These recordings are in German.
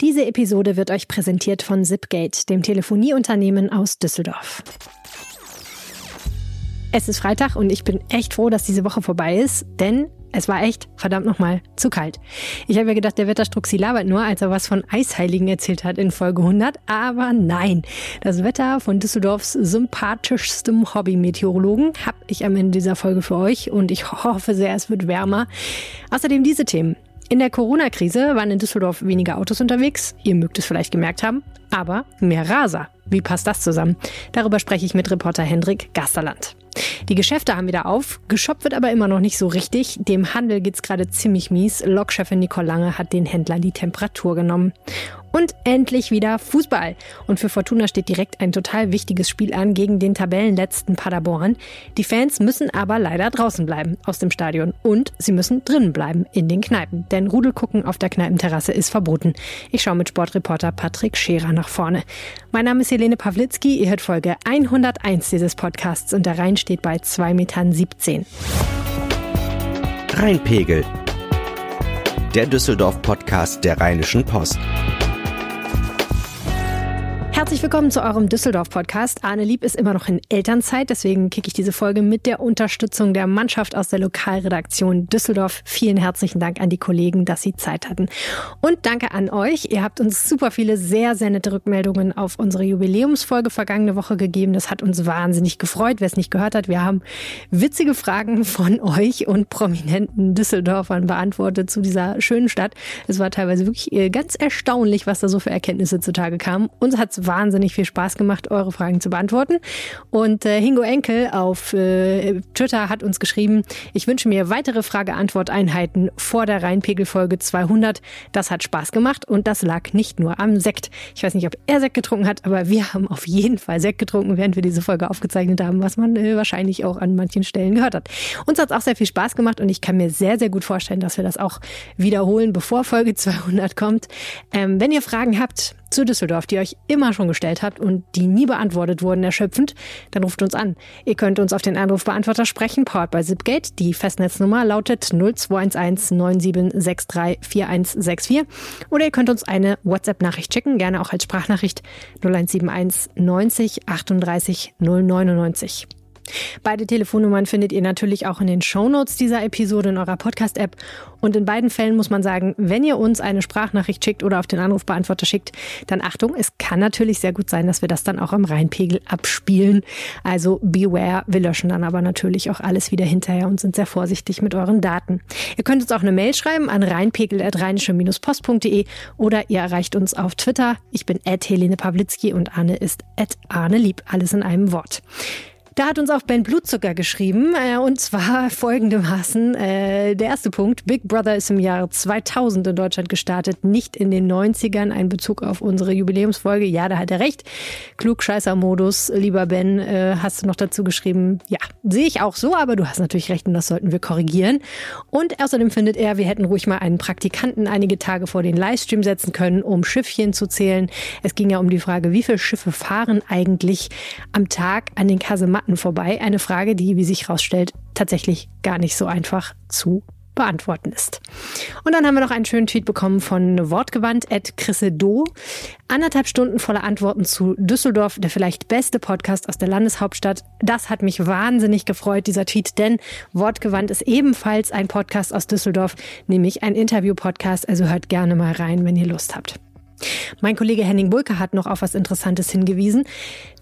Diese Episode wird euch präsentiert von Zipgate, dem Telefonieunternehmen aus Düsseldorf. Es ist Freitag und ich bin echt froh, dass diese Woche vorbei ist, denn es war echt, verdammt nochmal, zu kalt. Ich habe ja gedacht, der Wetterstruxi labert nur, als er was von Eisheiligen erzählt hat in Folge 100. Aber nein, das Wetter von Düsseldorfs sympathischstem Hobby-Meteorologen habe ich am Ende dieser Folge für euch und ich hoffe sehr, es wird wärmer. Außerdem diese Themen. In der Corona-Krise waren in Düsseldorf weniger Autos unterwegs. Ihr mögt es vielleicht gemerkt haben. Aber mehr Raser. Wie passt das zusammen? Darüber spreche ich mit Reporter Hendrik Gasterland. Die Geschäfte haben wieder auf, geshoppt wird aber immer noch nicht so richtig. Dem Handel geht's gerade ziemlich mies. Lokchefin Nicole Lange hat den Händlern die Temperatur genommen. Und endlich wieder Fußball. Und für Fortuna steht direkt ein total wichtiges Spiel an gegen den Tabellenletzten Paderborn. Die Fans müssen aber leider draußen bleiben aus dem Stadion. Und sie müssen drinnen bleiben in den Kneipen. Denn Rudelgucken auf der Kneipenterrasse ist verboten. Ich schaue mit Sportreporter Patrick Scherer nach vorne. Mein Name ist Helene Pawlitzki. Ihr hört Folge 101 dieses Podcasts und der Rhein steht bei 2,17 Metern. Rheinpegel. Der Düsseldorf-Podcast der Rheinischen Post. Herzlich willkommen zu eurem Düsseldorf-Podcast. Arne Lieb ist immer noch in Elternzeit, deswegen kicke ich diese Folge mit der Unterstützung der Mannschaft aus der Lokalredaktion Düsseldorf. Vielen herzlichen Dank an die Kollegen, dass sie Zeit hatten. Und danke an euch. Ihr habt uns super viele sehr, sehr nette Rückmeldungen auf unsere Jubiläumsfolge vergangene Woche gegeben. Das hat uns wahnsinnig gefreut. Wer es nicht gehört hat, wir haben witzige Fragen von euch und prominenten Düsseldorfern beantwortet zu dieser schönen Stadt. Es war teilweise wirklich äh, ganz erstaunlich, was da so für Erkenntnisse zutage kamen. Uns hat es wahnsinnig viel Spaß gemacht, eure Fragen zu beantworten. Und äh, Hingo Enkel auf äh, Twitter hat uns geschrieben, ich wünsche mir weitere Frage-Antwort-Einheiten vor der Rheinpegel-Folge 200. Das hat Spaß gemacht und das lag nicht nur am Sekt. Ich weiß nicht, ob er Sekt getrunken hat, aber wir haben auf jeden Fall Sekt getrunken, während wir diese Folge aufgezeichnet haben, was man äh, wahrscheinlich auch an manchen Stellen gehört hat. Uns hat es auch sehr viel Spaß gemacht und ich kann mir sehr, sehr gut vorstellen, dass wir das auch wiederholen, bevor Folge 200 kommt. Ähm, wenn ihr Fragen habt, zu Düsseldorf, die ihr euch immer schon gestellt habt und die nie beantwortet wurden, erschöpfend, dann ruft uns an. Ihr könnt uns auf den Anrufbeantworter sprechen, powered by Zipgate. Die Festnetznummer lautet 0211 9763 4164. Oder ihr könnt uns eine WhatsApp-Nachricht schicken, gerne auch als Sprachnachricht 0171 90 38 099. Beide Telefonnummern findet ihr natürlich auch in den Shownotes dieser Episode in eurer Podcast-App. Und in beiden Fällen muss man sagen, wenn ihr uns eine Sprachnachricht schickt oder auf den Anrufbeantworter schickt, dann Achtung, es kann natürlich sehr gut sein, dass wir das dann auch am Rheinpegel abspielen. Also beware, wir löschen dann aber natürlich auch alles wieder hinterher und sind sehr vorsichtig mit euren Daten. Ihr könnt uns auch eine Mail schreiben an rheinpegel.rheinische-post.de oder ihr erreicht uns auf Twitter. Ich bin Helene Pawlitzki und Arne ist Arne Lieb. Alles in einem Wort. Da hat uns auch Ben Blutzucker geschrieben, äh, und zwar folgendermaßen. Äh, der erste Punkt, Big Brother ist im Jahr 2000 in Deutschland gestartet, nicht in den 90ern. Ein Bezug auf unsere Jubiläumsfolge. Ja, da hat er recht. Klugscheißer-Modus, lieber Ben, äh, hast du noch dazu geschrieben. Ja, sehe ich auch so, aber du hast natürlich recht und das sollten wir korrigieren. Und außerdem findet er, wir hätten ruhig mal einen Praktikanten einige Tage vor den Livestream setzen können, um Schiffchen zu zählen. Es ging ja um die Frage, wie viele Schiffe fahren eigentlich am Tag an den Kasematten Daten vorbei? Eine Frage, die, wie sich herausstellt, tatsächlich gar nicht so einfach zu beantworten ist. Und dann haben wir noch einen schönen Tweet bekommen von Wortgewandt at Do. Anderthalb Stunden voller Antworten zu Düsseldorf, der vielleicht beste Podcast aus der Landeshauptstadt. Das hat mich wahnsinnig gefreut, dieser Tweet, denn Wortgewandt ist ebenfalls ein Podcast aus Düsseldorf, nämlich ein Interview-Podcast. Also hört gerne mal rein, wenn ihr Lust habt. Mein Kollege Henning Bulke hat noch auf was Interessantes hingewiesen,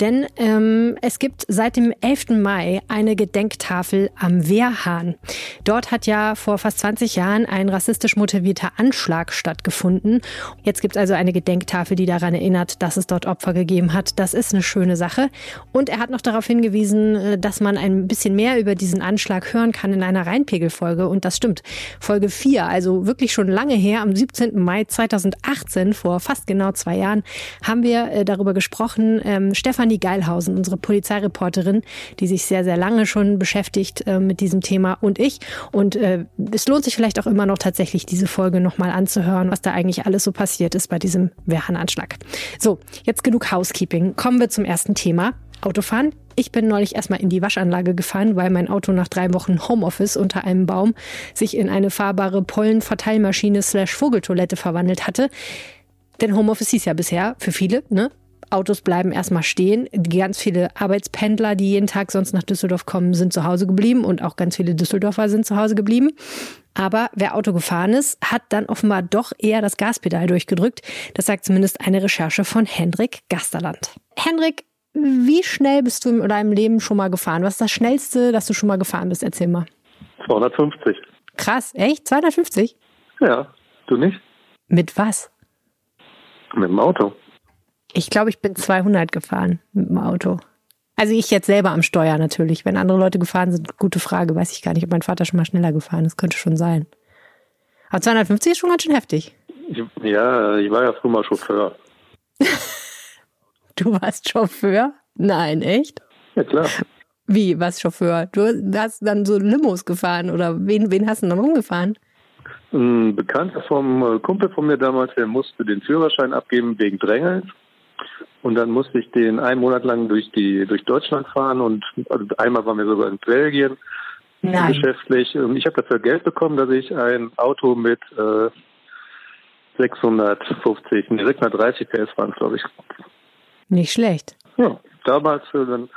denn ähm, es gibt seit dem 11. Mai eine Gedenktafel am Wehrhahn. Dort hat ja vor fast 20 Jahren ein rassistisch motivierter Anschlag stattgefunden. Jetzt gibt es also eine Gedenktafel, die daran erinnert, dass es dort Opfer gegeben hat. Das ist eine schöne Sache. Und er hat noch darauf hingewiesen, äh, dass man ein bisschen mehr über diesen Anschlag hören kann in einer Rheinpegelfolge. Und das stimmt. Folge 4, also wirklich schon lange her, am 17. Mai 2018, vor fast genau zwei Jahren, haben wir äh, darüber gesprochen. Ähm, Stefanie Geilhausen, unsere Polizeireporterin, die sich sehr, sehr lange schon beschäftigt äh, mit diesem Thema und ich. Und äh, es lohnt sich vielleicht auch immer noch tatsächlich, diese Folge nochmal anzuhören, was da eigentlich alles so passiert ist bei diesem Wehrhahn-Anschlag. So, jetzt genug Housekeeping. Kommen wir zum ersten Thema. Autofahren. Ich bin neulich erstmal in die Waschanlage gefahren, weil mein Auto nach drei Wochen Homeoffice unter einem Baum sich in eine fahrbare Pollenverteilmaschine slash Vogeltoilette verwandelt hatte. Denn Homeoffice hieß ja bisher für viele, ne? Autos bleiben erstmal stehen. Ganz viele Arbeitspendler, die jeden Tag sonst nach Düsseldorf kommen, sind zu Hause geblieben und auch ganz viele Düsseldorfer sind zu Hause geblieben. Aber wer Auto gefahren ist, hat dann offenbar doch eher das Gaspedal durchgedrückt. Das sagt zumindest eine Recherche von Hendrik Gasterland. Hendrik, wie schnell bist du in deinem Leben schon mal gefahren? Was ist das Schnellste, dass du schon mal gefahren bist? Erzähl mal. 250. Krass, echt? 250? Ja, du nicht? Mit was? Mit dem Auto. Ich glaube, ich bin 200 gefahren mit dem Auto. Also ich jetzt selber am Steuer natürlich. Wenn andere Leute gefahren sind, gute Frage. Weiß ich gar nicht, ob mein Vater schon mal schneller gefahren ist. Könnte schon sein. Aber 250 ist schon ganz schön heftig. Ja, ich war ja früher mal Chauffeur. du warst Chauffeur? Nein, echt? Ja, klar. Wie, was Chauffeur? Du hast dann so Limos gefahren oder wen, wen hast du dann rumgefahren? Ein Bekannter vom äh, Kumpel von mir damals, der musste den Führerschein abgeben wegen Drängels. Und dann musste ich den einen Monat lang durch die durch Deutschland fahren und also einmal waren wir sogar in Belgien Nein. geschäftlich. Und ich habe dafür Geld bekommen, dass ich ein Auto mit äh, 650, nee, 630 PS fahren, glaube ich. Nicht schlecht. Ja, damals äh, dann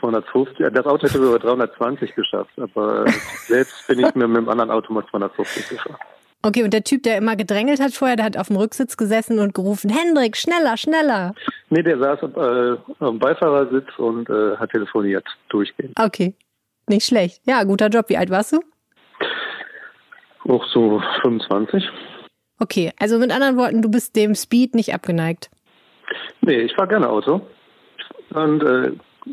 250. Das Auto hätte sogar 320 geschafft, aber äh, selbst bin ich mir mit dem anderen Auto mal 250 gefahren. Okay, und der Typ, der immer gedrängelt hat vorher, der hat auf dem Rücksitz gesessen und gerufen, Hendrik, schneller, schneller. Nee, der saß äh, am Beifahrersitz und äh, hat telefoniert, durchgehend. Okay, nicht schlecht. Ja, guter Job. Wie alt warst du? Auch so 25. Okay, also mit anderen Worten, du bist dem Speed nicht abgeneigt. Nee, ich fahre gerne Auto. Und äh,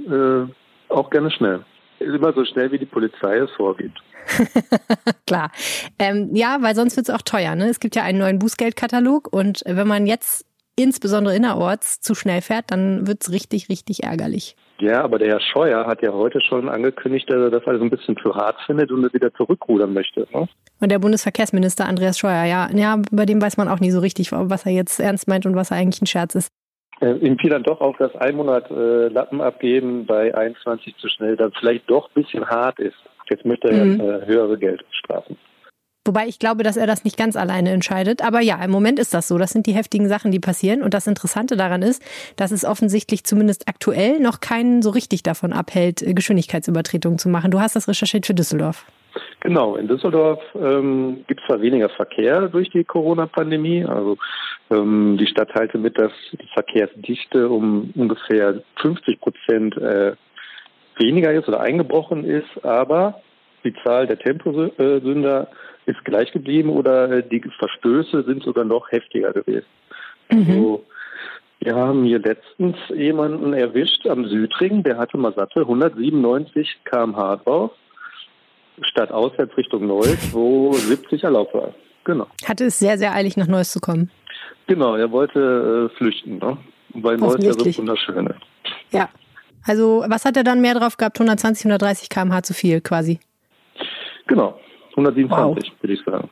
äh, auch gerne schnell. Immer so schnell, wie die Polizei es vorgibt. Klar. Ähm, ja, weil sonst wird es auch teuer. Ne? Es gibt ja einen neuen Bußgeldkatalog und wenn man jetzt insbesondere innerorts zu schnell fährt, dann wird es richtig, richtig ärgerlich. Ja, aber der Herr Scheuer hat ja heute schon angekündigt, dass er das alles ein bisschen zu hart findet und es wieder zurückrudern möchte. Ne? Und der Bundesverkehrsminister Andreas Scheuer, ja, ja, bei dem weiß man auch nie so richtig, was er jetzt ernst meint und was er eigentlich ein Scherz ist. Äh, ihm fiel dann doch auf, dass ein Monat äh, Lappen abgeben bei 21 zu schnell dann vielleicht doch ein bisschen hart ist. Jetzt möchte er mhm. äh, höhere Geldstrafen. Wobei ich glaube, dass er das nicht ganz alleine entscheidet. Aber ja, im Moment ist das so. Das sind die heftigen Sachen, die passieren. Und das Interessante daran ist, dass es offensichtlich zumindest aktuell noch keinen so richtig davon abhält, Geschwindigkeitsübertretungen zu machen. Du hast das recherchiert für Düsseldorf. Genau, in Düsseldorf ähm, gibt es zwar weniger Verkehr durch die Corona-Pandemie. Also ähm, die Stadt teilte mit, dass die Verkehrsdichte um ungefähr 50 Prozent äh, weniger ist oder eingebrochen ist, aber die Zahl der Temposünder ist gleich geblieben oder die Verstöße sind sogar noch heftiger gewesen. Mhm. Also, wir haben hier letztens jemanden erwischt am Südring, der hatte mal satte 197 km/h drauf, statt auswärts Richtung Neuss, wo 70 erlaubt war. Genau. Hatte es sehr, sehr eilig, nach Neuss zu kommen. Genau, er wollte äh, flüchten, ne? weil Neuss ja so wunderschön ist. Ja, also was hat er dann mehr drauf gehabt? 120, 130 km/h zu viel quasi. Genau, 127 wow. würde ich sagen.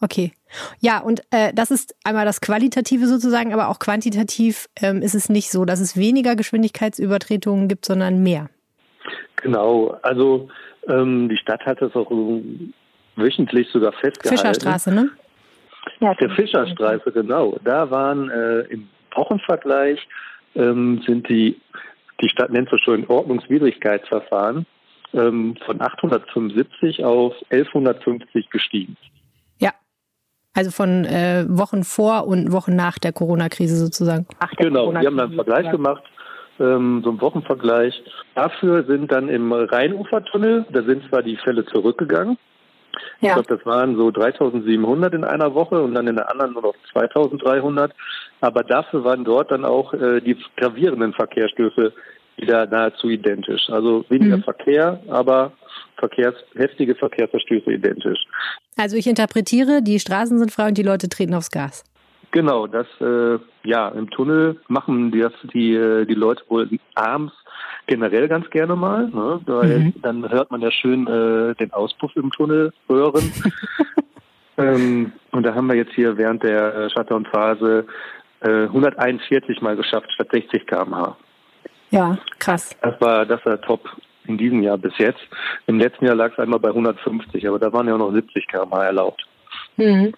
Okay. Ja, und äh, das ist einmal das Qualitative sozusagen, aber auch quantitativ ähm, ist es nicht so, dass es weniger Geschwindigkeitsübertretungen gibt, sondern mehr. Genau, also ähm, die Stadt hat das auch wöchentlich sogar festgehalten. Fischerstraße, ne? Ja, der Fischerstraße, genau. Da waren äh, im Wochenvergleich ähm, sind die die Stadt nennt so schön Ordnungswidrigkeitsverfahren, ähm, von 875 auf 1150 gestiegen. Ja, also von äh, Wochen vor und Wochen nach der Corona-Krise sozusagen. Ach, genau, wir haben dann einen Vergleich gemacht, ähm, so einen Wochenvergleich. Dafür sind dann im Rheinufertunnel, da sind zwar die Fälle zurückgegangen, ja. Ich glaube, das waren so 3700 in einer Woche und dann in der anderen nur noch 2300. Aber dafür waren dort dann auch äh, die gravierenden Verkehrsstöße wieder nahezu identisch. Also weniger mhm. Verkehr, aber Verkehrs, heftige Verkehrsverstöße identisch. Also ich interpretiere, die Straßen sind frei und die Leute treten aufs Gas. Genau, das äh, ja im Tunnel machen das die äh, die Leute wohl abends generell ganz gerne mal. Ne? Weil mhm. Dann hört man ja schön äh, den Auspuff im Tunnel hören. ähm, und da haben wir jetzt hier während der äh, Shutdown-Phase äh, 141 mal geschafft statt 60 km/h. Ja, krass. Das war das war top in diesem Jahr bis jetzt. Im letzten Jahr lag es einmal bei 150, aber da waren ja auch noch 70 km/h erlaubt. Mhm.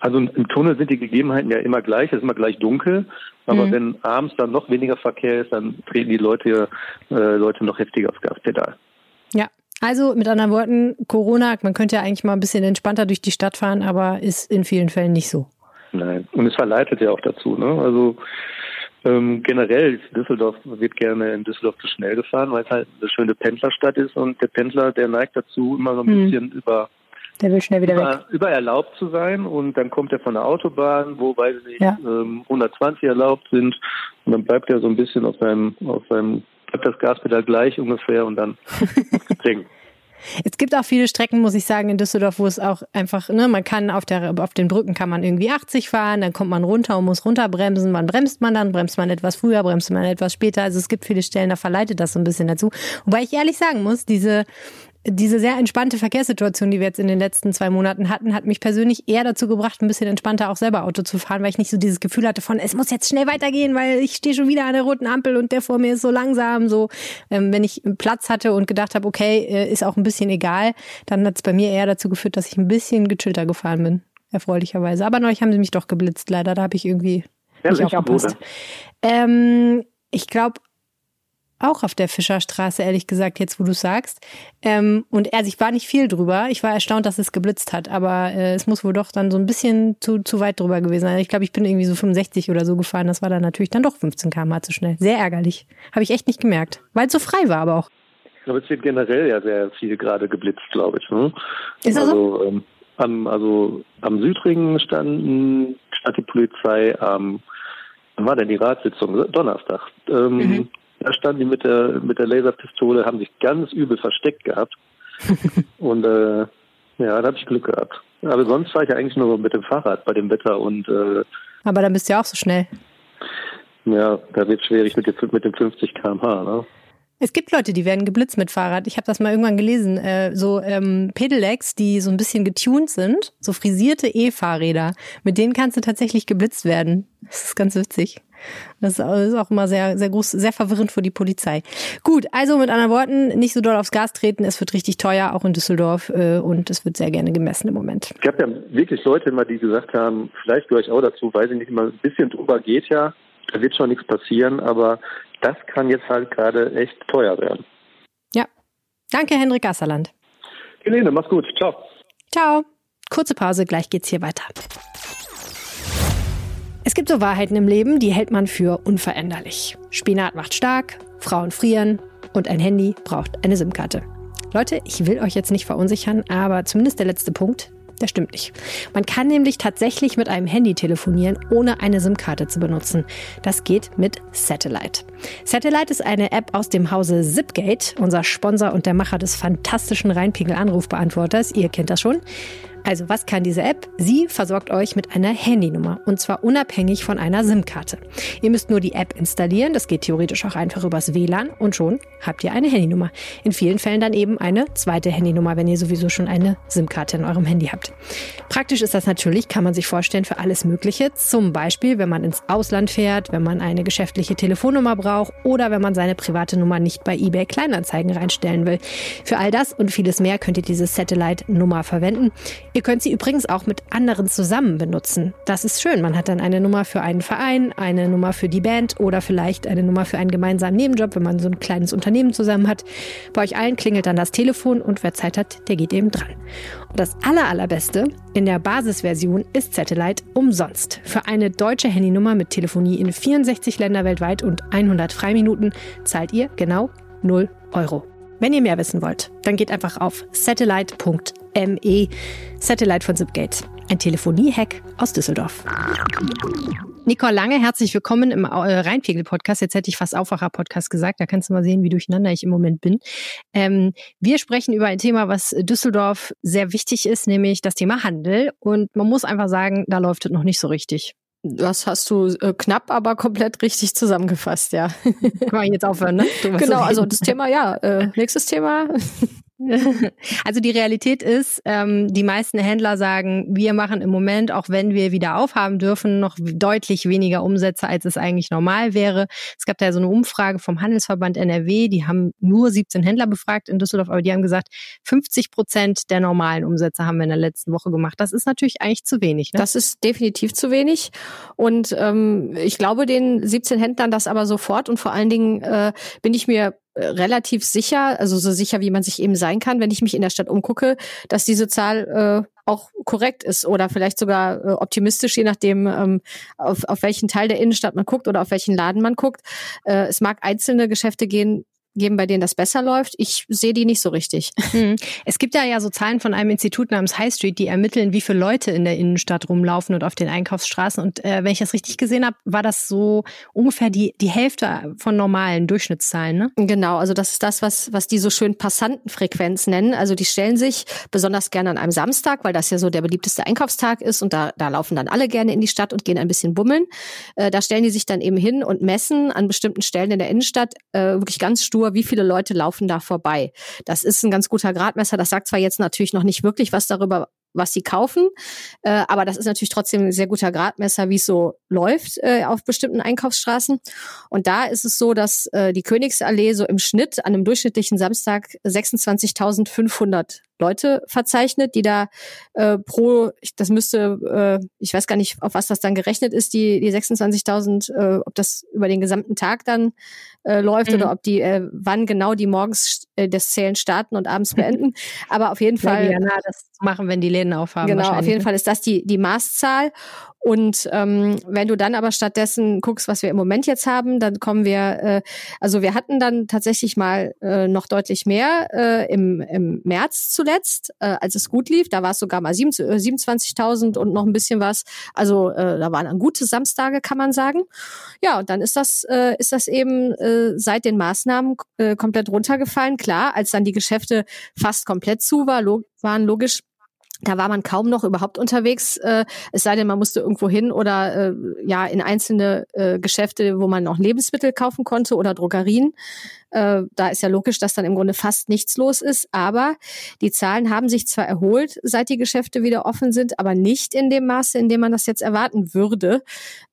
Also im Tunnel sind die Gegebenheiten ja immer gleich, es ist immer gleich dunkel. Aber mhm. wenn abends dann noch weniger Verkehr ist, dann treten die Leute, äh, Leute noch heftiger aufs Gaspedal. Ja, also mit anderen Worten, Corona, man könnte ja eigentlich mal ein bisschen entspannter durch die Stadt fahren, aber ist in vielen Fällen nicht so. Nein, und es verleitet ja auch dazu. Ne? Also ähm, generell, Düsseldorf wird gerne in Düsseldorf zu schnell gefahren, weil es halt eine schöne Pendlerstadt ist und der Pendler, der neigt dazu, immer so ein hm. bisschen über der will schnell wieder über, weg. Über erlaubt zu sein und dann kommt er von der Autobahn, wo, weiß ich nicht, ja. ähm, 120 erlaubt sind und dann bleibt er so ein bisschen auf seinem, auf seinem, bleibt das Gaspedal gleich ungefähr und dann trinken. Es gibt auch viele Strecken, muss ich sagen, in Düsseldorf, wo es auch einfach, ne, man kann auf der, auf den Brücken kann man irgendwie 80 fahren, dann kommt man runter und muss runterbremsen. Wann bremst man dann? Bremst man etwas früher, bremst man etwas später? Also es gibt viele Stellen, da verleitet das so ein bisschen dazu. Wobei ich ehrlich sagen muss, diese, diese sehr entspannte Verkehrssituation, die wir jetzt in den letzten zwei Monaten hatten, hat mich persönlich eher dazu gebracht, ein bisschen entspannter auch selber Auto zu fahren, weil ich nicht so dieses Gefühl hatte von, es muss jetzt schnell weitergehen, weil ich stehe schon wieder an der roten Ampel und der vor mir ist so langsam. So, ähm, wenn ich Platz hatte und gedacht habe, okay, äh, ist auch ein bisschen egal, dann hat es bei mir eher dazu geführt, dass ich ein bisschen gechillter gefahren bin, erfreulicherweise. Aber neulich haben sie mich doch geblitzt, leider. Da habe ich irgendwie ja, nicht aufgepasst. Ähm, ich glaube, auch auf der Fischerstraße, ehrlich gesagt, jetzt wo du sagst. Ähm, und er, ich war nicht viel drüber. Ich war erstaunt, dass es geblitzt hat, aber äh, es muss wohl doch dann so ein bisschen zu, zu weit drüber gewesen sein. Ich glaube, ich bin irgendwie so 65 oder so gefahren. Das war dann natürlich dann doch 15 km zu schnell. Sehr ärgerlich. Habe ich echt nicht gemerkt. Weil es so frei war aber auch. Ich glaube, es wird generell ja sehr viel gerade geblitzt, glaube ich. Ne? Ist das also, so? Ähm, am, also am Südring standen, stand die Polizei am, wann war denn die Ratssitzung? Donnerstag. Ähm, mhm da standen die mit der, mit der Laserpistole, haben sich ganz übel versteckt gehabt. und äh, ja, da habe ich Glück gehabt. Aber sonst fahre ich ja eigentlich nur mit dem Fahrrad bei dem Wetter und äh, Aber dann bist du ja auch so schnell. Ja, da wird es schwierig mit, mit dem 50 km/h, ne? Es gibt Leute, die werden geblitzt mit Fahrrad. Ich habe das mal irgendwann gelesen. Äh, so ähm, Pedelecs, die so ein bisschen getuned sind, so frisierte E-Fahrräder. Mit denen kannst du tatsächlich geblitzt werden. Das ist ganz witzig. Das ist auch immer sehr, sehr groß, sehr verwirrend für die Polizei. Gut, also mit anderen Worten, nicht so doll aufs Gas treten. Es wird richtig teuer, auch in Düsseldorf, äh, und es wird sehr gerne gemessen im Moment. Es gab ja wirklich Leute immer, die gesagt haben, vielleicht gehöre ich auch dazu, weiß ich nicht, immer ein bisschen drüber geht ja, da wird schon nichts passieren, aber das kann jetzt halt gerade echt teuer werden. Ja. Danke, Henrik Gasserland. Helene, mach's gut. Ciao. Ciao. Kurze Pause, gleich geht's hier weiter. Es gibt so Wahrheiten im Leben, die hält man für unveränderlich. Spinat macht stark, Frauen frieren und ein Handy braucht eine SIM-Karte. Leute, ich will euch jetzt nicht verunsichern, aber zumindest der letzte Punkt, der stimmt nicht. Man kann nämlich tatsächlich mit einem Handy telefonieren, ohne eine SIM-Karte zu benutzen. Das geht mit Satellite. Satellite ist eine App aus dem Hause Zipgate, unser Sponsor und der Macher des fantastischen Rheinpegel-Anrufbeantworters. Ihr kennt das schon. Also was kann diese App? Sie versorgt euch mit einer Handynummer und zwar unabhängig von einer SIM-Karte. Ihr müsst nur die App installieren, das geht theoretisch auch einfach übers WLAN und schon habt ihr eine Handynummer. In vielen Fällen dann eben eine zweite Handynummer, wenn ihr sowieso schon eine SIM-Karte in eurem Handy habt. Praktisch ist das natürlich, kann man sich vorstellen, für alles Mögliche. Zum Beispiel, wenn man ins Ausland fährt, wenn man eine geschäftliche Telefonnummer braucht oder wenn man seine private Nummer nicht bei eBay Kleinanzeigen reinstellen will. Für all das und vieles mehr könnt ihr diese Satellite-Nummer verwenden. Ihr könnt sie übrigens auch mit anderen zusammen benutzen. Das ist schön. Man hat dann eine Nummer für einen Verein, eine Nummer für die Band oder vielleicht eine Nummer für einen gemeinsamen Nebenjob, wenn man so ein kleines Unternehmen zusammen hat. Bei euch allen klingelt dann das Telefon und wer Zeit hat, der geht eben dran. Und das aller, allerbeste, in der Basisversion ist Satellite umsonst. Für eine deutsche Handynummer mit Telefonie in 64 Länder weltweit und 100 Freiminuten zahlt ihr genau 0 Euro. Wenn ihr mehr wissen wollt, dann geht einfach auf satellite.me, Satellite von Zipgate, ein Telefonie-Hack aus Düsseldorf. Nicole Lange, herzlich willkommen im äh, Rheinpegel-Podcast. Jetzt hätte ich fast Aufwacher-Podcast gesagt. Da kannst du mal sehen, wie durcheinander ich im Moment bin. Ähm, wir sprechen über ein Thema, was Düsseldorf sehr wichtig ist, nämlich das Thema Handel. Und man muss einfach sagen, da läuft es noch nicht so richtig. Das hast du äh, knapp, aber komplett richtig zusammengefasst, ja. Kann man jetzt aufhören, ne? Genau, also das Thema, ja. Äh, nächstes Thema. Also die Realität ist, ähm, die meisten Händler sagen, wir machen im Moment, auch wenn wir wieder aufhaben dürfen, noch deutlich weniger Umsätze, als es eigentlich normal wäre. Es gab da so eine Umfrage vom Handelsverband NRW, die haben nur 17 Händler befragt in Düsseldorf, aber die haben gesagt, 50 Prozent der normalen Umsätze haben wir in der letzten Woche gemacht. Das ist natürlich eigentlich zu wenig. Ne? Das ist definitiv zu wenig. Und ähm, ich glaube den 17 Händlern das aber sofort und vor allen Dingen äh, bin ich mir relativ sicher, also so sicher, wie man sich eben sein kann, wenn ich mich in der Stadt umgucke, dass diese Zahl äh, auch korrekt ist oder vielleicht sogar äh, optimistisch, je nachdem, ähm, auf, auf welchen Teil der Innenstadt man guckt oder auf welchen Laden man guckt. Äh, es mag einzelne Geschäfte gehen, geben, bei denen das besser läuft. Ich sehe die nicht so richtig. Hm. Es gibt ja ja so Zahlen von einem Institut namens High Street, die ermitteln, wie viele Leute in der Innenstadt rumlaufen und auf den Einkaufsstraßen. Und äh, wenn ich das richtig gesehen habe, war das so ungefähr die, die Hälfte von normalen Durchschnittszahlen. Ne? Genau, also das ist das, was, was die so schön Passantenfrequenz nennen. Also die stellen sich besonders gerne an einem Samstag, weil das ja so der beliebteste Einkaufstag ist und da, da laufen dann alle gerne in die Stadt und gehen ein bisschen bummeln. Äh, da stellen die sich dann eben hin und messen an bestimmten Stellen in der Innenstadt äh, wirklich ganz stur nur, wie viele Leute laufen da vorbei. Das ist ein ganz guter Gradmesser. Das sagt zwar jetzt natürlich noch nicht wirklich was darüber was sie kaufen. Äh, aber das ist natürlich trotzdem ein sehr guter Gradmesser, wie es so läuft äh, auf bestimmten Einkaufsstraßen. Und da ist es so, dass äh, die Königsallee so im Schnitt an einem durchschnittlichen Samstag 26.500 Leute verzeichnet, die da äh, pro, das müsste, äh, ich weiß gar nicht, auf was das dann gerechnet ist, die, die 26.000, äh, ob das über den gesamten Tag dann äh, läuft mhm. oder ob die, äh, wann genau die morgens äh, das Zählen starten und abends beenden. Aber auf jeden Fall. Ja, na, das machen, wenn die Läden aufhaben. Genau, auf jeden ne? Fall ist das die, die Maßzahl. Und ähm, wenn du dann aber stattdessen guckst, was wir im Moment jetzt haben, dann kommen wir, äh, also wir hatten dann tatsächlich mal äh, noch deutlich mehr äh, im, im März zuletzt, äh, als es gut lief. Da war es sogar mal 27.000 und noch ein bisschen was. Also äh, da waren dann gute Samstage, kann man sagen. Ja, und dann ist das, äh, ist das eben äh, seit den Maßnahmen äh, komplett runtergefallen. Klar, als dann die Geschäfte fast komplett zu war, log waren logisch da war man kaum noch überhaupt unterwegs, äh, es sei denn, man musste irgendwo hin oder äh, ja in einzelne äh, Geschäfte, wo man noch Lebensmittel kaufen konnte oder Drogerien. Äh, da ist ja logisch, dass dann im Grunde fast nichts los ist. Aber die Zahlen haben sich zwar erholt, seit die Geschäfte wieder offen sind, aber nicht in dem Maße, in dem man das jetzt erwarten würde.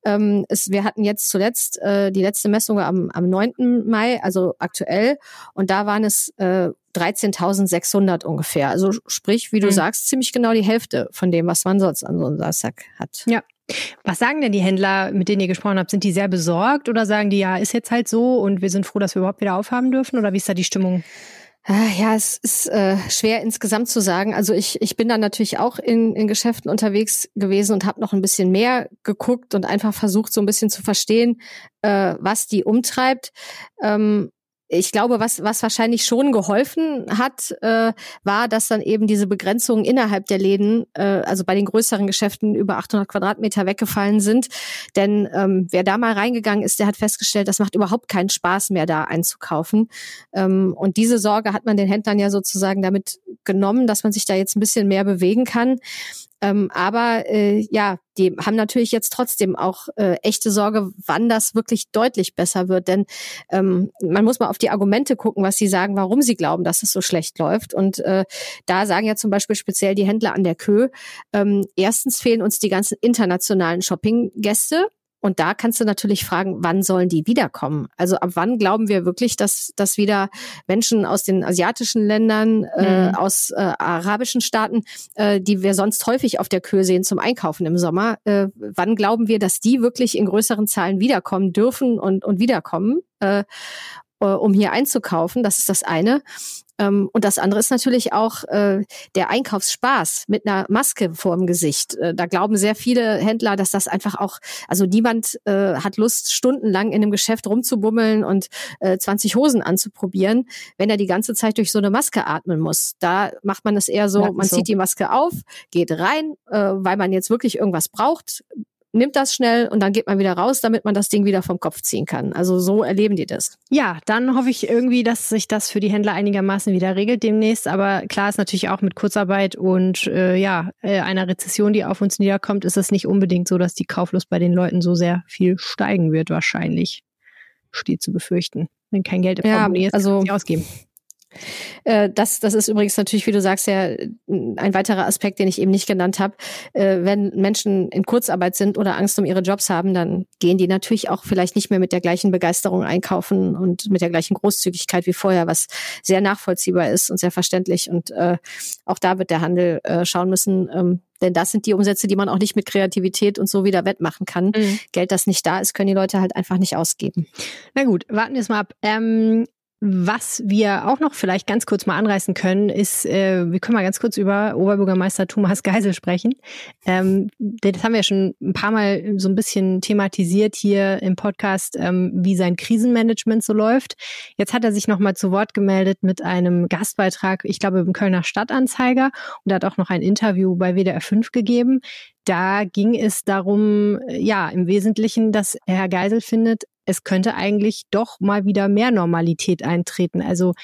Ähm, es, wir hatten jetzt zuletzt äh, die letzte Messung am, am 9. Mai, also aktuell, und da waren es äh, 13.600 ungefähr. Also sprich, wie du mhm. sagst, ziemlich genau die Hälfte von dem, was man sonst an so einem Samstag hat. Ja, was sagen denn die Händler, mit denen ihr gesprochen habt? Sind die sehr besorgt oder sagen die, ja, ist jetzt halt so und wir sind froh, dass wir überhaupt wieder aufhaben dürfen? Oder wie ist da die Stimmung? Ah, ja, es ist äh, schwer insgesamt zu sagen. Also ich, ich bin dann natürlich auch in, in Geschäften unterwegs gewesen und habe noch ein bisschen mehr geguckt und einfach versucht, so ein bisschen zu verstehen, äh, was die umtreibt. Ähm, ich glaube, was, was wahrscheinlich schon geholfen hat, äh, war, dass dann eben diese Begrenzungen innerhalb der Läden, äh, also bei den größeren Geschäften über 800 Quadratmeter weggefallen sind. Denn ähm, wer da mal reingegangen ist, der hat festgestellt, das macht überhaupt keinen Spaß mehr, da einzukaufen. Ähm, und diese Sorge hat man den Händlern ja sozusagen damit genommen, dass man sich da jetzt ein bisschen mehr bewegen kann. Ähm, aber äh, ja, die haben natürlich jetzt trotzdem auch äh, echte Sorge, wann das wirklich deutlich besser wird. Denn ähm, man muss mal auf die Argumente gucken, was sie sagen, warum sie glauben, dass es so schlecht läuft. Und äh, da sagen ja zum Beispiel speziell die Händler an der Kö, ähm, erstens fehlen uns die ganzen internationalen Shopping-Gäste. Und da kannst du natürlich fragen, wann sollen die wiederkommen? Also ab wann glauben wir wirklich, dass, dass wieder Menschen aus den asiatischen Ländern, äh, mhm. aus äh, arabischen Staaten, äh, die wir sonst häufig auf der Kür sehen zum Einkaufen im Sommer, äh, wann glauben wir, dass die wirklich in größeren Zahlen wiederkommen dürfen und, und wiederkommen? Äh, äh um hier einzukaufen. Das ist das eine. Ähm, und das andere ist natürlich auch äh, der Einkaufsspaß mit einer Maske vor dem Gesicht. Äh, da glauben sehr viele Händler, dass das einfach auch, also niemand äh, hat Lust, stundenlang in einem Geschäft rumzubummeln und äh, 20 Hosen anzuprobieren, wenn er die ganze Zeit durch so eine Maske atmen muss. Da macht man es eher so, ja, man so. zieht die Maske auf, geht rein, äh, weil man jetzt wirklich irgendwas braucht, nimmt das schnell und dann geht man wieder raus, damit man das Ding wieder vom Kopf ziehen kann. Also so erleben die das. Ja, dann hoffe ich irgendwie, dass sich das für die Händler einigermaßen wieder regelt demnächst. Aber klar ist natürlich auch mit Kurzarbeit und äh, ja, äh, einer Rezession, die auf uns niederkommt, ist es nicht unbedingt so, dass die Kauflust bei den Leuten so sehr viel steigen wird wahrscheinlich. Steht zu befürchten. Wenn kein Geld im ja, Portemonnaie ist, also, ausgeben das, das ist übrigens natürlich, wie du sagst, ja ein weiterer Aspekt, den ich eben nicht genannt habe. Äh, wenn Menschen in Kurzarbeit sind oder Angst um ihre Jobs haben, dann gehen die natürlich auch vielleicht nicht mehr mit der gleichen Begeisterung einkaufen und mit der gleichen Großzügigkeit wie vorher, was sehr nachvollziehbar ist und sehr verständlich. Und äh, auch da wird der Handel äh, schauen müssen, ähm, denn das sind die Umsätze, die man auch nicht mit Kreativität und so wieder wettmachen kann. Mhm. Geld, das nicht da ist, können die Leute halt einfach nicht ausgeben. Na gut, warten wir es mal ab. Ähm, was wir auch noch vielleicht ganz kurz mal anreißen können, ist, äh, wir können mal ganz kurz über Oberbürgermeister Thomas Geisel sprechen. Ähm, das haben wir schon ein paar Mal so ein bisschen thematisiert hier im Podcast, ähm, wie sein Krisenmanagement so läuft. Jetzt hat er sich noch mal zu Wort gemeldet mit einem Gastbeitrag, ich glaube im Kölner Stadtanzeiger und hat auch noch ein Interview bei WDR 5 gegeben. Da ging es darum, ja, im Wesentlichen, dass Herr Geisel findet, es könnte eigentlich doch mal wieder mehr Normalität eintreten. Also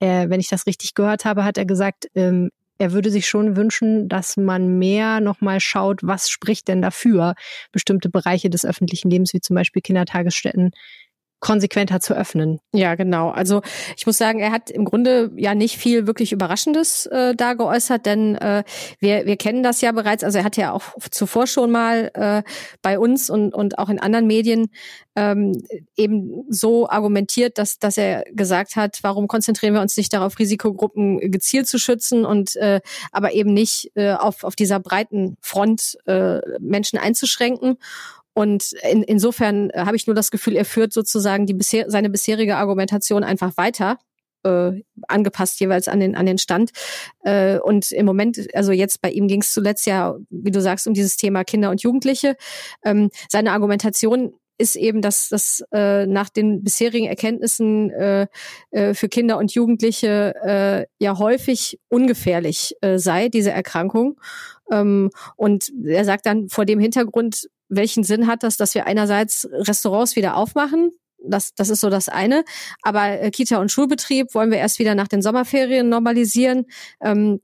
äh, wenn ich das richtig gehört habe, hat er gesagt, ähm, er würde sich schon wünschen, dass man mehr nochmal schaut, was spricht denn dafür, bestimmte Bereiche des öffentlichen Lebens, wie zum Beispiel Kindertagesstätten, konsequenter zu öffnen. Ja, genau. Also ich muss sagen, er hat im Grunde ja nicht viel wirklich Überraschendes äh, da geäußert, denn äh, wir, wir kennen das ja bereits. Also er hat ja auch zuvor schon mal äh, bei uns und, und auch in anderen Medien ähm, eben so argumentiert, dass, dass er gesagt hat, warum konzentrieren wir uns nicht darauf, Risikogruppen gezielt zu schützen und äh, aber eben nicht äh, auf, auf dieser breiten Front äh, Menschen einzuschränken. Und in, insofern äh, habe ich nur das Gefühl, er führt sozusagen die bisher, seine bisherige Argumentation einfach weiter äh, angepasst jeweils an den an den Stand äh, und im Moment also jetzt bei ihm ging es zuletzt ja wie du sagst um dieses Thema Kinder und Jugendliche ähm, seine Argumentation ist eben, dass das äh, nach den bisherigen Erkenntnissen äh, äh, für Kinder und Jugendliche äh, ja häufig ungefährlich äh, sei, diese Erkrankung. Ähm, und er sagt dann vor dem Hintergrund welchen Sinn hat das, dass wir einerseits Restaurants wieder aufmachen? Das, das ist so das eine. Aber äh, Kita und Schulbetrieb wollen wir erst wieder nach den Sommerferien normalisieren. Ähm,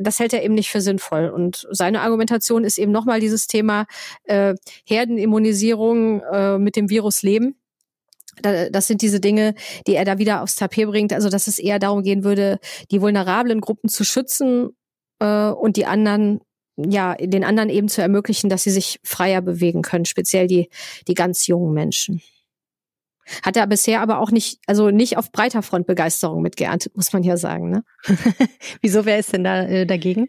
das hält er eben nicht für sinnvoll. Und seine Argumentation ist eben nochmal dieses Thema äh, Herdenimmunisierung äh, mit dem Virus leben. Das sind diese Dinge, die er da wieder aufs Tapet bringt. Also dass es eher darum gehen würde, die vulnerablen Gruppen zu schützen äh, und die anderen ja, den anderen eben zu ermöglichen, dass sie sich freier bewegen können, speziell die, die ganz jungen Menschen. Hat er bisher aber auch nicht, also nicht auf breiter Front Begeisterung mitgeerntet, muss man ja sagen. Ne? Wieso wer ist denn da äh, dagegen?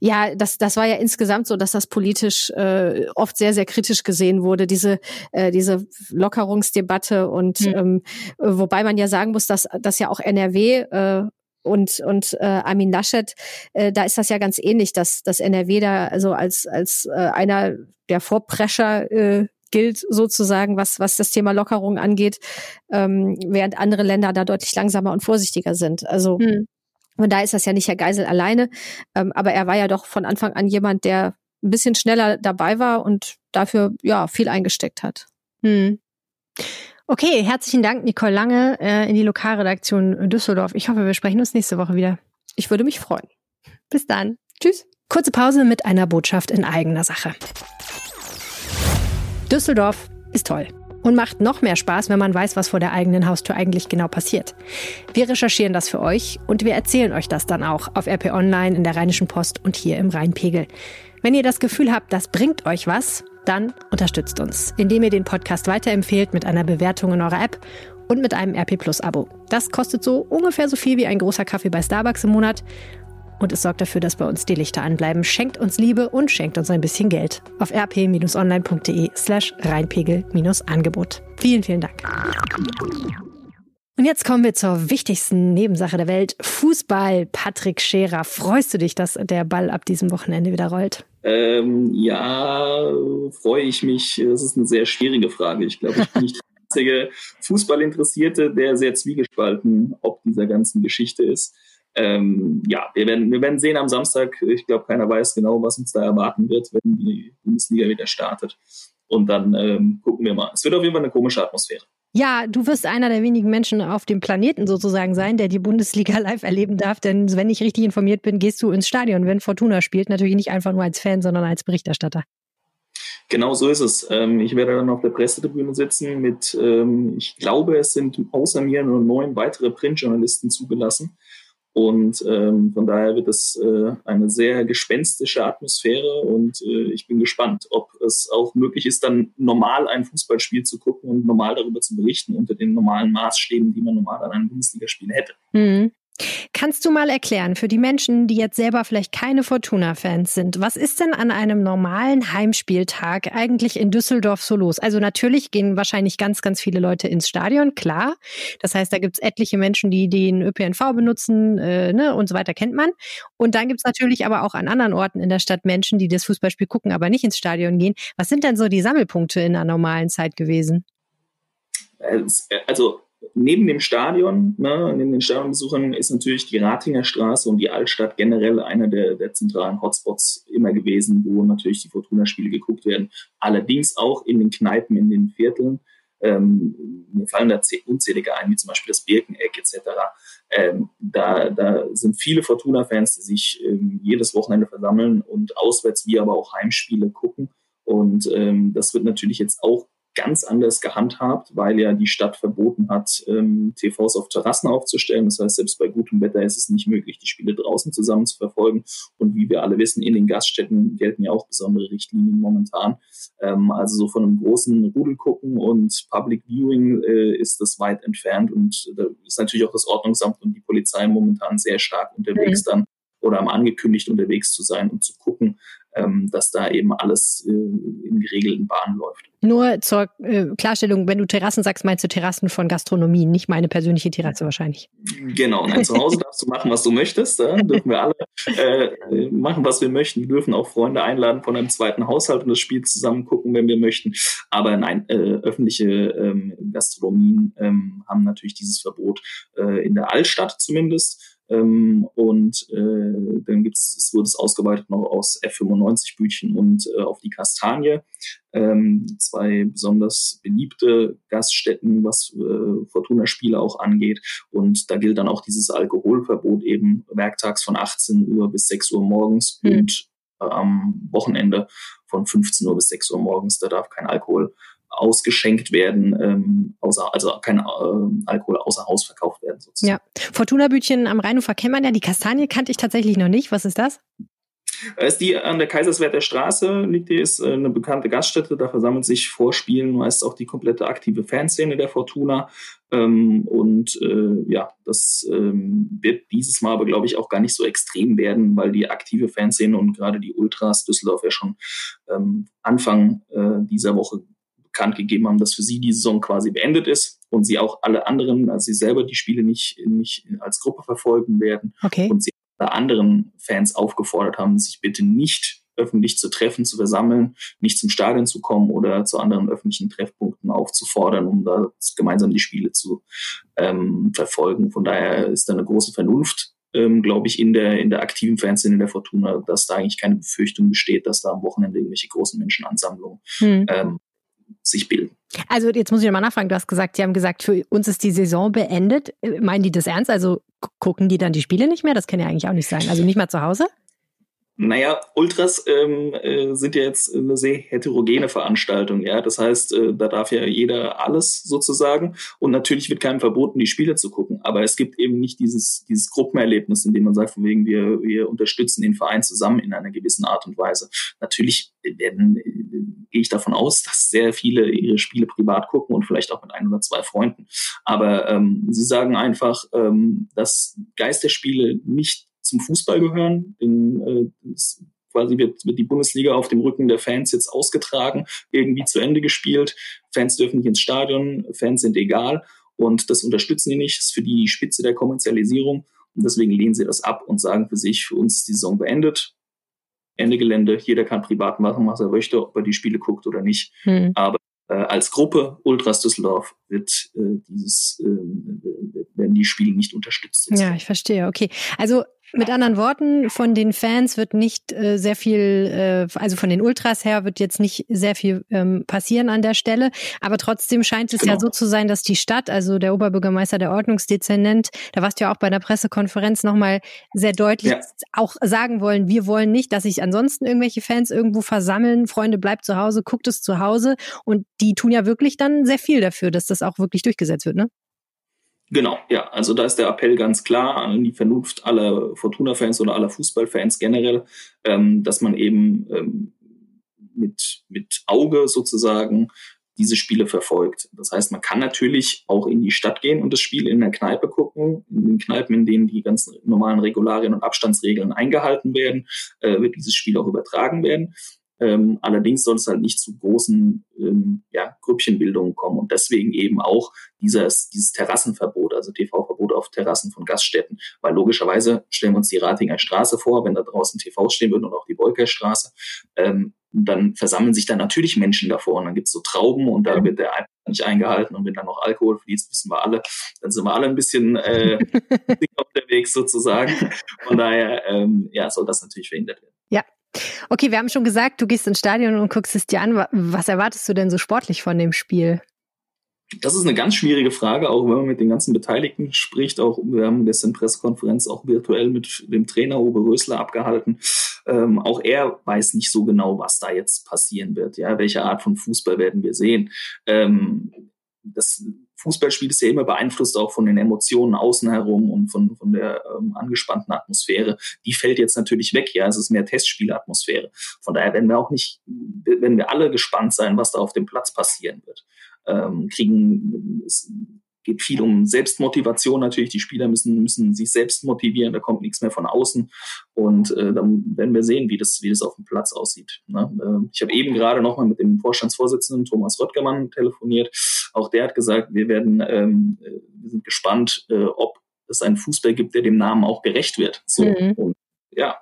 Ja, das, das war ja insgesamt so, dass das politisch äh, oft sehr, sehr kritisch gesehen wurde, diese, äh, diese Lockerungsdebatte und hm. ähm, wobei man ja sagen muss, dass, dass ja auch NRW äh, und und äh, Armin Laschet, äh, da ist das ja ganz ähnlich, dass dass NRW da also als als äh, einer der Vorprescher äh, gilt sozusagen, was was das Thema Lockerung angeht, ähm, während andere Länder da deutlich langsamer und vorsichtiger sind. Also hm. und da ist das ja nicht Herr Geisel alleine, ähm, aber er war ja doch von Anfang an jemand, der ein bisschen schneller dabei war und dafür ja viel eingesteckt hat. Hm. Okay, herzlichen Dank, Nicole Lange, äh, in die Lokalredaktion Düsseldorf. Ich hoffe, wir sprechen uns nächste Woche wieder. Ich würde mich freuen. Bis dann. Tschüss. Kurze Pause mit einer Botschaft in eigener Sache. Düsseldorf ist toll und macht noch mehr Spaß, wenn man weiß, was vor der eigenen Haustür eigentlich genau passiert. Wir recherchieren das für euch und wir erzählen euch das dann auch auf RP Online, in der Rheinischen Post und hier im Rheinpegel. Wenn ihr das Gefühl habt, das bringt euch was, dann unterstützt uns, indem ihr den Podcast weiterempfehlt mit einer Bewertung in eurer App und mit einem RP Plus Abo. Das kostet so ungefähr so viel wie ein großer Kaffee bei Starbucks im Monat und es sorgt dafür, dass bei uns die Lichter anbleiben. Schenkt uns Liebe und schenkt uns ein bisschen Geld auf rp-online.de slash reinpegel-angebot. Vielen, vielen Dank. Und jetzt kommen wir zur wichtigsten Nebensache der Welt. Fußball. Patrick Scherer, freust du dich, dass der Ball ab diesem Wochenende wieder rollt? Ähm, ja, freue ich mich. Das ist eine sehr schwierige Frage. Ich glaube, ich bin nicht der einzige Fußballinteressierte, der sehr zwiegespalten ob dieser ganzen Geschichte ist. Ähm, ja, wir werden, wir werden sehen am Samstag. Ich glaube, keiner weiß genau, was uns da erwarten wird, wenn die Bundesliga wieder startet. Und dann ähm, gucken wir mal. Es wird auf jeden Fall eine komische Atmosphäre. Ja, du wirst einer der wenigen Menschen auf dem Planeten sozusagen sein, der die Bundesliga live erleben darf. Denn wenn ich richtig informiert bin, gehst du ins Stadion, wenn Fortuna spielt. Natürlich nicht einfach nur als Fan, sondern als Berichterstatter. Genau so ist es. Ähm, ich werde dann auf der Pressetribüne sitzen mit, ähm, ich glaube, es sind außer mir nur neun weitere Printjournalisten zugelassen. Und ähm, von daher wird es äh, eine sehr gespenstische Atmosphäre und äh, ich bin gespannt, ob es auch möglich ist, dann normal ein Fußballspiel zu gucken und normal darüber zu berichten unter den normalen Maßstäben, die man normal an einem Bundesligaspiel hätte. Mhm. Kannst du mal erklären für die Menschen, die jetzt selber vielleicht keine Fortuna-Fans sind, was ist denn an einem normalen Heimspieltag eigentlich in Düsseldorf so los? Also natürlich gehen wahrscheinlich ganz, ganz viele Leute ins Stadion, klar. Das heißt, da gibt es etliche Menschen, die den ÖPNV benutzen äh, ne, und so weiter, kennt man. Und dann gibt es natürlich aber auch an anderen Orten in der Stadt Menschen, die das Fußballspiel gucken, aber nicht ins Stadion gehen. Was sind denn so die Sammelpunkte in einer normalen Zeit gewesen? Also neben dem Stadion, ne, neben den Stadionbesuchern ist natürlich die Ratinger Straße und die Altstadt generell einer der, der zentralen Hotspots immer gewesen, wo natürlich die Fortuna-Spiele geguckt werden. Allerdings auch in den Kneipen, in den Vierteln. Ähm, mir fallen da unzählige ein, wie zum Beispiel das Birkeneck etc. Ähm, da, da sind viele Fortuna-Fans, die sich ähm, jedes Wochenende versammeln und auswärts wie aber auch Heimspiele gucken. Und ähm, das wird natürlich jetzt auch ganz anders gehandhabt, weil ja die Stadt verboten hat, ähm, TVs auf Terrassen aufzustellen. Das heißt, selbst bei gutem Wetter ist es nicht möglich, die Spiele draußen zusammen zu verfolgen. Und wie wir alle wissen, in den Gaststätten gelten ja auch besondere Richtlinien momentan. Ähm, also so von einem großen Rudel gucken und Public Viewing äh, ist das weit entfernt. Und da ist natürlich auch das Ordnungsamt und die Polizei momentan sehr stark unterwegs mhm. dann oder am angekündigt unterwegs zu sein und zu gucken, ähm, dass da eben alles äh, in geregelten Bahnen läuft. Nur zur äh, Klarstellung, wenn du Terrassen sagst, meinst du Terrassen von Gastronomie, nicht meine persönliche Terrasse wahrscheinlich. Genau, nein, zu Hause darfst du machen, was du möchtest. Ja? Dürfen wir alle äh, machen, was wir möchten. Wir dürfen auch Freunde einladen von einem zweiten Haushalt und das Spiel zusammen gucken, wenn wir möchten. Aber nein, äh, öffentliche ähm, Gastronomien ähm, haben natürlich dieses Verbot äh, in der Altstadt zumindest. Ähm, und äh, dann gibt's, es wurde es ausgeweitet noch aus F95-Bütchen und äh, auf die Kastanie. Ähm, zwei besonders beliebte Gaststätten, was äh, Fortuna-Spiele auch angeht. Und da gilt dann auch dieses Alkoholverbot eben werktags von 18 Uhr bis 6 Uhr morgens mhm. und äh, am Wochenende von 15 Uhr bis 6 Uhr morgens. Da darf kein Alkohol ausgeschenkt werden, ähm, außer, also kein äh, Alkohol außer Haus verkauft werden sozusagen. Ja, Fortuna-Bütchen am Rheinufer kennt man ja. Die Kastanie kannte ich tatsächlich noch nicht. Was ist das? ist die an der Kaiserswerther Straße, liegt die, ist äh, eine bekannte Gaststätte. Da versammelt sich vor Spielen meist auch die komplette aktive Fanszene der Fortuna. Ähm, und äh, ja, das ähm, wird dieses Mal aber, glaube ich, auch gar nicht so extrem werden, weil die aktive Fanszene und gerade die Ultras Düsseldorf ja schon ähm, Anfang äh, dieser Woche bekannt gegeben haben, dass für sie die Saison quasi beendet ist und sie auch alle anderen, also sie selber die Spiele nicht, nicht als Gruppe verfolgen werden okay. und sie alle anderen Fans aufgefordert haben, sich bitte nicht öffentlich zu treffen, zu versammeln, nicht zum Stadion zu kommen oder zu anderen öffentlichen Treffpunkten aufzufordern, um da gemeinsam die Spiele zu ähm, verfolgen. Von daher ist da eine große Vernunft, ähm, glaube ich, in der, in der aktiven Fanszene der Fortuna, dass da eigentlich keine Befürchtung besteht, dass da am Wochenende irgendwelche großen Menschenansammlungen hm. ähm, sich bilden. Also jetzt muss ich nochmal nachfragen, du hast gesagt, Sie haben gesagt, für uns ist die Saison beendet. Äh, meinen die das ernst? Also gucken die dann die Spiele nicht mehr? Das kann ja eigentlich auch nicht sein. Also nicht mal zu Hause? Naja, Ultras ähm, äh, sind ja jetzt eine sehr heterogene Veranstaltung, ja. Das heißt, äh, da darf ja jeder alles sozusagen. Und natürlich wird keinem verboten, die Spiele zu gucken. Aber es gibt eben nicht dieses, dieses Gruppenerlebnis, in dem man sagt, von wegen, wir, wir unterstützen den Verein zusammen in einer gewissen Art und Weise. Natürlich werden, äh, gehe ich davon aus, dass sehr viele ihre Spiele privat gucken und vielleicht auch mit ein oder zwei Freunden. Aber ähm, sie sagen einfach, ähm, dass Geisterspiele nicht zum Fußball gehören. In, äh, quasi wird, wird die Bundesliga auf dem Rücken der Fans jetzt ausgetragen, irgendwie zu Ende gespielt. Fans dürfen nicht ins Stadion, Fans sind egal und das unterstützen die nicht. Das ist für die Spitze der Kommerzialisierung und deswegen lehnen sie das ab und sagen für sich, für uns ist die Saison beendet. Ende Gelände, jeder kann privat machen, was er möchte, ob er die Spiele guckt oder nicht. Hm. Aber äh, als Gruppe Ultras Düsseldorf wird äh, dieses äh, werden die Spiele nicht unterstützt. Ja, ich verstehe. Okay, also mit anderen Worten, von den Fans wird nicht äh, sehr viel, äh, also von den Ultras her wird jetzt nicht sehr viel ähm, passieren an der Stelle. Aber trotzdem scheint es genau. ja so zu sein, dass die Stadt, also der Oberbürgermeister, der Ordnungsdezernent, da warst du ja auch bei der Pressekonferenz nochmal sehr deutlich ja. auch sagen wollen, wir wollen nicht, dass sich ansonsten irgendwelche Fans irgendwo versammeln. Freunde, bleibt zu Hause, guckt es zu Hause. Und die tun ja wirklich dann sehr viel dafür, dass das auch wirklich durchgesetzt wird, ne? Genau, ja. Also da ist der Appell ganz klar an die Vernunft aller Fortuna-Fans oder aller Fußballfans generell, ähm, dass man eben ähm, mit, mit Auge sozusagen diese Spiele verfolgt. Das heißt, man kann natürlich auch in die Stadt gehen und das Spiel in der Kneipe gucken. In den Kneipen, in denen die ganzen normalen Regularien und Abstandsregeln eingehalten werden, äh, wird dieses Spiel auch übertragen werden. Ähm, allerdings soll es halt nicht zu großen ähm, ja, Grüppchenbildungen kommen und deswegen eben auch dieses, dieses Terrassenverbot, also TV-Verbot auf Terrassen von Gaststätten. Weil logischerweise stellen wir uns die Ratinger Straße vor, wenn da draußen TVs stehen würden und auch die Bolkerstraße, ähm, dann versammeln sich da natürlich Menschen davor und dann gibt's so Trauben und da wird der einfach nicht eingehalten und wenn dann noch Alkohol fließt, wissen wir alle, dann sind wir alle ein bisschen äh, auf der Weg sozusagen. Von daher ähm, ja, soll das natürlich verhindert werden. Ja, Okay, wir haben schon gesagt, du gehst ins Stadion und guckst es dir an. Was erwartest du denn so sportlich von dem Spiel? Das ist eine ganz schwierige Frage, auch wenn man mit den ganzen Beteiligten spricht. Auch wir haben gestern Pressekonferenz auch virtuell mit dem Trainer Uwe Rösler abgehalten. Ähm, auch er weiß nicht so genau, was da jetzt passieren wird. Ja, welche Art von Fußball werden wir sehen? Ähm, das Fußballspiel ist ja immer beeinflusst auch von den Emotionen außen herum und von, von der ähm, angespannten Atmosphäre. Die fällt jetzt natürlich weg, ja. Es ist mehr Testspielatmosphäre. Von daher werden wir auch nicht, wenn wir alle gespannt sein, was da auf dem Platz passieren wird. Ähm, kriegen, es, geht viel um Selbstmotivation natürlich. Die Spieler müssen, müssen sich selbst motivieren, da kommt nichts mehr von außen. Und äh, dann werden wir sehen, wie das, wie das auf dem Platz aussieht. Ne? Äh, ich habe eben gerade nochmal mit dem Vorstandsvorsitzenden Thomas Röttgermann telefoniert. Auch der hat gesagt, wir werden, ähm, äh, wir sind gespannt, äh, ob es einen Fußball gibt, der dem Namen auch gerecht wird. So. Mhm. Und ja,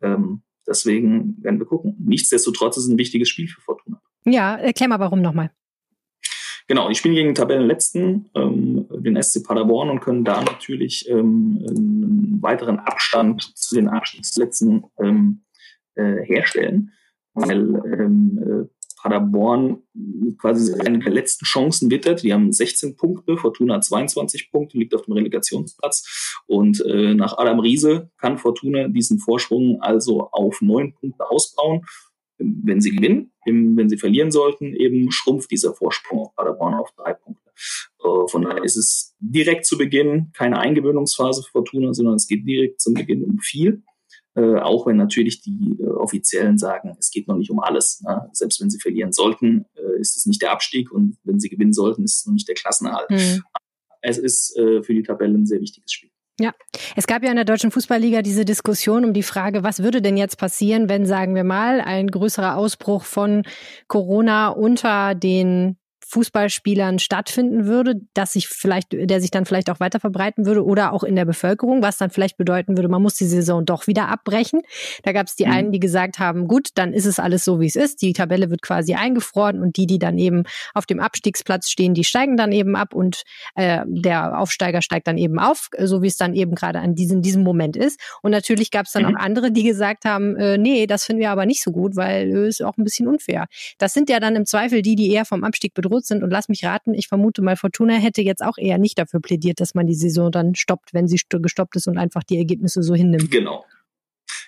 ähm, deswegen werden wir gucken. Nichtsdestotrotz ist es ein wichtiges Spiel für Fortuna. Ja, erklär mal warum nochmal. Genau, die spielen gegen den Tabellenletzten, ähm, den SC Paderborn und können da natürlich ähm, einen weiteren Abstand zu den Abstiegsplätzen ähm, äh, herstellen, weil ähm, äh, Paderborn quasi eine der letzten Chancen wittert. Die haben 16 Punkte, Fortuna 22 Punkte, liegt auf dem Relegationsplatz. Und äh, nach Adam Riese kann Fortuna diesen Vorsprung also auf neun Punkte ausbauen wenn sie gewinnen, wenn sie verlieren sollten, eben schrumpft dieser Vorsprung auf Paderborn auf drei Punkte. Äh, von daher ist es direkt zu Beginn keine Eingewöhnungsphase für Fortuna, sondern es geht direkt zum Beginn um viel. Äh, auch wenn natürlich die äh, Offiziellen sagen, es geht noch nicht um alles. Ne? Selbst wenn sie verlieren sollten, ist es nicht der Abstieg und wenn sie gewinnen sollten, ist es noch nicht der Klassenerhalt. Mhm. Es ist für die Tabelle ein sehr wichtiges Spiel. Ja, es gab ja in der deutschen Fußballliga diese Diskussion um die Frage, was würde denn jetzt passieren, wenn, sagen wir mal, ein größerer Ausbruch von Corona unter den Fußballspielern stattfinden würde, dass sich vielleicht, der sich dann vielleicht auch weiter verbreiten würde oder auch in der Bevölkerung, was dann vielleicht bedeuten würde, man muss die Saison doch wieder abbrechen. Da gab es die mhm. einen, die gesagt haben, gut, dann ist es alles so, wie es ist. Die Tabelle wird quasi eingefroren und die, die dann eben auf dem Abstiegsplatz stehen, die steigen dann eben ab und äh, der Aufsteiger steigt dann eben auf, so wie es dann eben gerade an diesem, diesem Moment ist. Und natürlich gab es dann mhm. auch andere, die gesagt haben, äh, nee, das finden wir aber nicht so gut, weil äh, ist auch ein bisschen unfair. Das sind ja dann im Zweifel die, die eher vom Abstieg bedroht bedroht sind. Und lass mich raten, ich vermute mal, Fortuna hätte jetzt auch eher nicht dafür plädiert, dass man die Saison dann stoppt, wenn sie gestoppt ist und einfach die Ergebnisse so hinnimmt. Genau.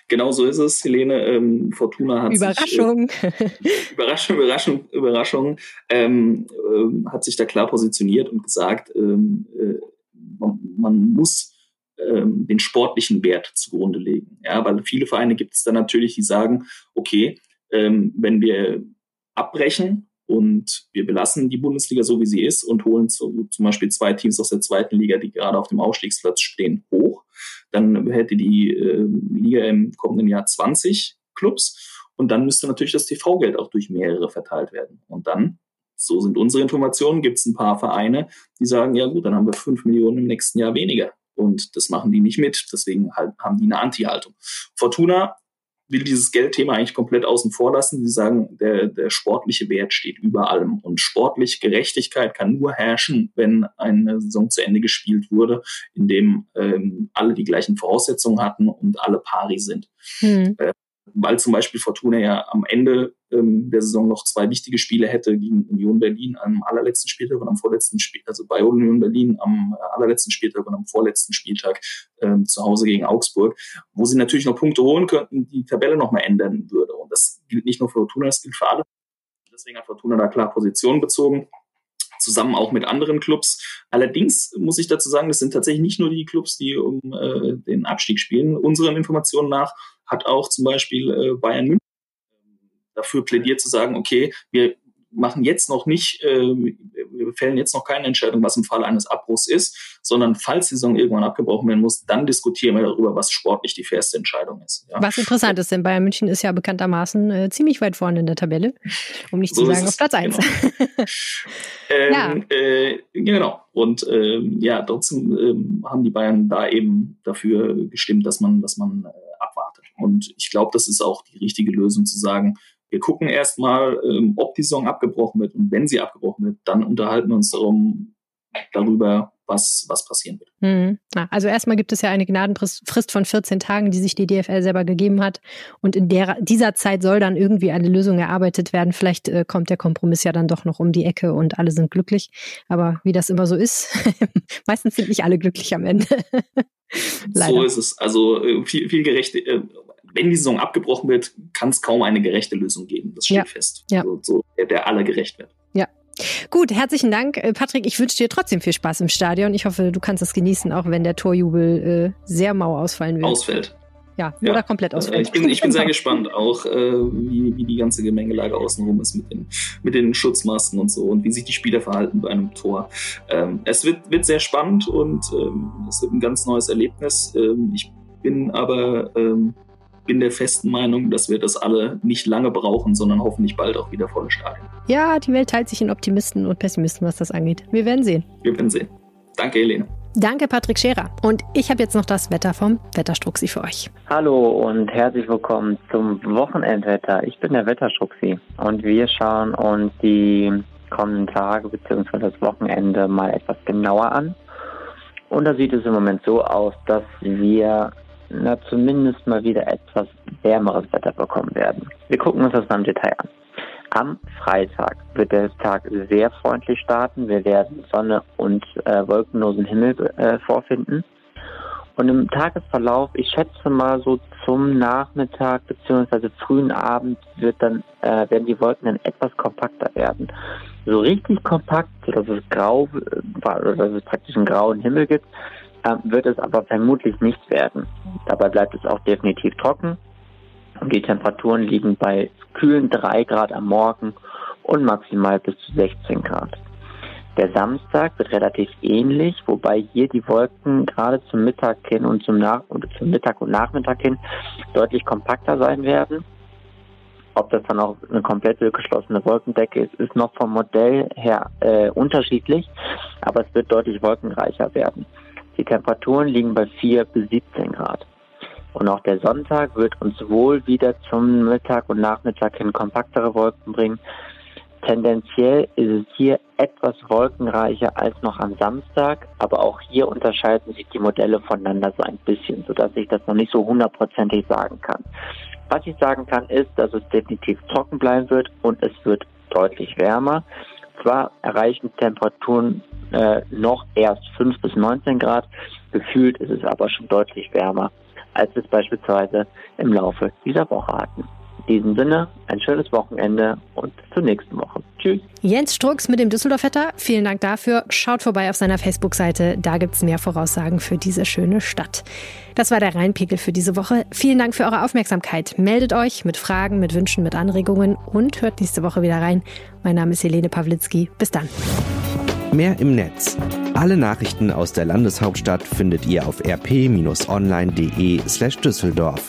Genau so ist es, Helene. Ähm, Fortuna hat Überraschung. sich äh, Überraschung, Überraschung, Überraschung, ähm, äh, hat sich da klar positioniert und gesagt, ähm, äh, man, man, muss ähm, den sportlichen Wert zugrunde legen. Ja, weil viele Vereine gibt es da natürlich, die sagen, okay, ähm, wenn wir abbrechen und wir belassen die Bundesliga so, wie sie ist und holen zu, zum Beispiel zwei Teams aus der zweiten Liga, die gerade auf dem Aufstiegsplatz stehen, hoch. Dann hätte die äh, Liga im kommenden Jahr 20 Clubs und dann müsste natürlich das TV-Geld auch durch mehrere verteilt werden. Und dann, so sind unsere Informationen, gibt es ein paar Vereine, die sagen, ja gut, dann haben wir fünf Millionen im nächsten Jahr weniger. Und das machen die nicht mit. Deswegen halt, haben die eine Anti-Haltung. Fortuna will dieses Geldthema eigentlich komplett außen vor lassen. Sie sagen, der, der sportliche Wert steht über allem. Und sportlich Gerechtigkeit kann nur herrschen, wenn eine Saison zu Ende gespielt wurde, in dem ähm, alle die gleichen Voraussetzungen hatten und alle pari sind. Hm. Äh, weil zum Beispiel Fortuna ja am Ende ähm, der Saison noch zwei wichtige Spiele hätte gegen Union Berlin am allerletzten Spieltag und am vorletzten Spiel, also bei Union Berlin am allerletzten Spieltag und am vorletzten Spieltag ähm, zu Hause gegen Augsburg, wo sie natürlich noch Punkte holen könnten, die Tabelle noch mal ändern würde. Und das gilt nicht nur für Fortuna, das gilt für alle. Deswegen hat Fortuna da klar Position bezogen. zusammen auch mit anderen Clubs. Allerdings muss ich dazu sagen, das sind tatsächlich nicht nur die Clubs, die um äh, den Abstieg spielen. Unseren Informationen nach hat auch zum Beispiel äh, Bayern München dafür plädiert zu sagen, okay, wir machen jetzt noch nicht, äh, wir fällen jetzt noch keine Entscheidung, was im Fall eines Abbruchs ist, sondern falls die Saison irgendwann abgebrochen werden muss, dann diskutieren wir darüber, was sportlich die fairste Entscheidung ist. Ja. Was interessant ist, denn Bayern München ist ja bekanntermaßen äh, ziemlich weit vorne in der Tabelle, um nicht so zu sagen auf Platz eins. Genau. ähm, ja. Äh, genau. Und ähm, ja, trotzdem ähm, haben die Bayern da eben dafür gestimmt, dass man, dass man äh, abwartet. Und ich glaube, das ist auch die richtige Lösung zu sagen, wir gucken erstmal, ähm, ob die Saison abgebrochen wird und wenn sie abgebrochen wird, dann unterhalten wir uns darum, darüber, was, was passieren wird. Mhm. Also erstmal gibt es ja eine Gnadenfrist von 14 Tagen, die sich die DFL selber gegeben hat. Und in der, dieser Zeit soll dann irgendwie eine Lösung erarbeitet werden. Vielleicht äh, kommt der Kompromiss ja dann doch noch um die Ecke und alle sind glücklich. Aber wie das immer so ist, meistens sind nicht alle glücklich am Ende. so ist es. Also äh, viel, viel gerecht, äh, wenn die Saison abgebrochen wird, kann es kaum eine gerechte Lösung geben. Das steht ja. fest. Ja. So, so, der, der alle gerecht wird. Ja. Gut, herzlichen Dank, äh, Patrick. Ich wünsche dir trotzdem viel Spaß im Stadion. Ich hoffe, du kannst es genießen, auch wenn der Torjubel äh, sehr mau ausfallen wird. Ausfällt. Ja, ja, oder komplett ausfällt. Ich bin, ich bin sehr gespannt, auch äh, wie, wie die ganze Gemengelage außenrum ist mit den, mit den Schutzmasken und so und wie sich die Spieler verhalten bei einem Tor. Ähm, es wird, wird sehr spannend und ähm, es wird ein ganz neues Erlebnis. Ähm, ich bin aber ähm, bin der festen Meinung, dass wir das alle nicht lange brauchen, sondern hoffentlich bald auch wieder volle Stadien. Ja, die Welt teilt sich in Optimisten und Pessimisten, was das angeht. Wir werden sehen. Wir werden sehen. Danke, Helene. Danke, Patrick Scherer. Und ich habe jetzt noch das Wetter vom Wetterstruxi für euch. Hallo und herzlich willkommen zum Wochenendwetter. Ich bin der Wetterstruxi und wir schauen uns die kommenden Tage bzw. das Wochenende mal etwas genauer an. Und da sieht es im Moment so aus, dass wir na, zumindest mal wieder etwas wärmeres Wetter bekommen werden. Wir gucken uns das mal im Detail an. Am Freitag wird der Tag sehr freundlich starten. Wir werden Sonne und äh, wolkenlosen Himmel äh, vorfinden. Und im Tagesverlauf, ich schätze mal so zum Nachmittag bzw. frühen Abend wird dann, äh, werden die Wolken dann etwas kompakter werden. So richtig kompakt, sodass es grau, äh, dass es praktisch einen grauen Himmel gibt, wird es aber vermutlich nicht werden. Dabei bleibt es auch definitiv trocken und die Temperaturen liegen bei kühlen 3 Grad am Morgen und maximal bis zu 16 Grad. Der Samstag wird relativ ähnlich, wobei hier die Wolken gerade zum Mittag hin und zum, Nach oder zum Mittag und Nachmittag hin deutlich kompakter sein werden. Ob das dann auch eine komplette geschlossene Wolkendecke ist, ist noch vom Modell her äh, unterschiedlich, aber es wird deutlich wolkenreicher werden. Die Temperaturen liegen bei 4 bis 17 Grad. Und auch der Sonntag wird uns wohl wieder zum Mittag und Nachmittag hin kompaktere Wolken bringen. Tendenziell ist es hier etwas wolkenreicher als noch am Samstag, aber auch hier unterscheiden sich die Modelle voneinander so ein bisschen, sodass ich das noch nicht so hundertprozentig sagen kann. Was ich sagen kann, ist, dass es definitiv trocken bleiben wird und es wird deutlich wärmer. Zwar erreichen Temperaturen äh, noch erst 5 bis 19 Grad, gefühlt ist es aber schon deutlich wärmer, als wir es beispielsweise im Laufe dieser Woche hatten. In diesem Sinne, ein schönes Wochenende und bis zur nächsten Woche. Tschüss. Jens Strux mit dem Düsseldorf-Wetter, vielen Dank dafür. Schaut vorbei auf seiner Facebook-Seite, da gibt es mehr Voraussagen für diese schöne Stadt. Das war der Rheinpegel für diese Woche. Vielen Dank für eure Aufmerksamkeit. Meldet euch mit Fragen, mit Wünschen, mit Anregungen und hört nächste Woche wieder rein. Mein Name ist Helene Pawlitzki. Bis dann. Mehr im Netz. Alle Nachrichten aus der Landeshauptstadt findet ihr auf rp-online.de slash Düsseldorf.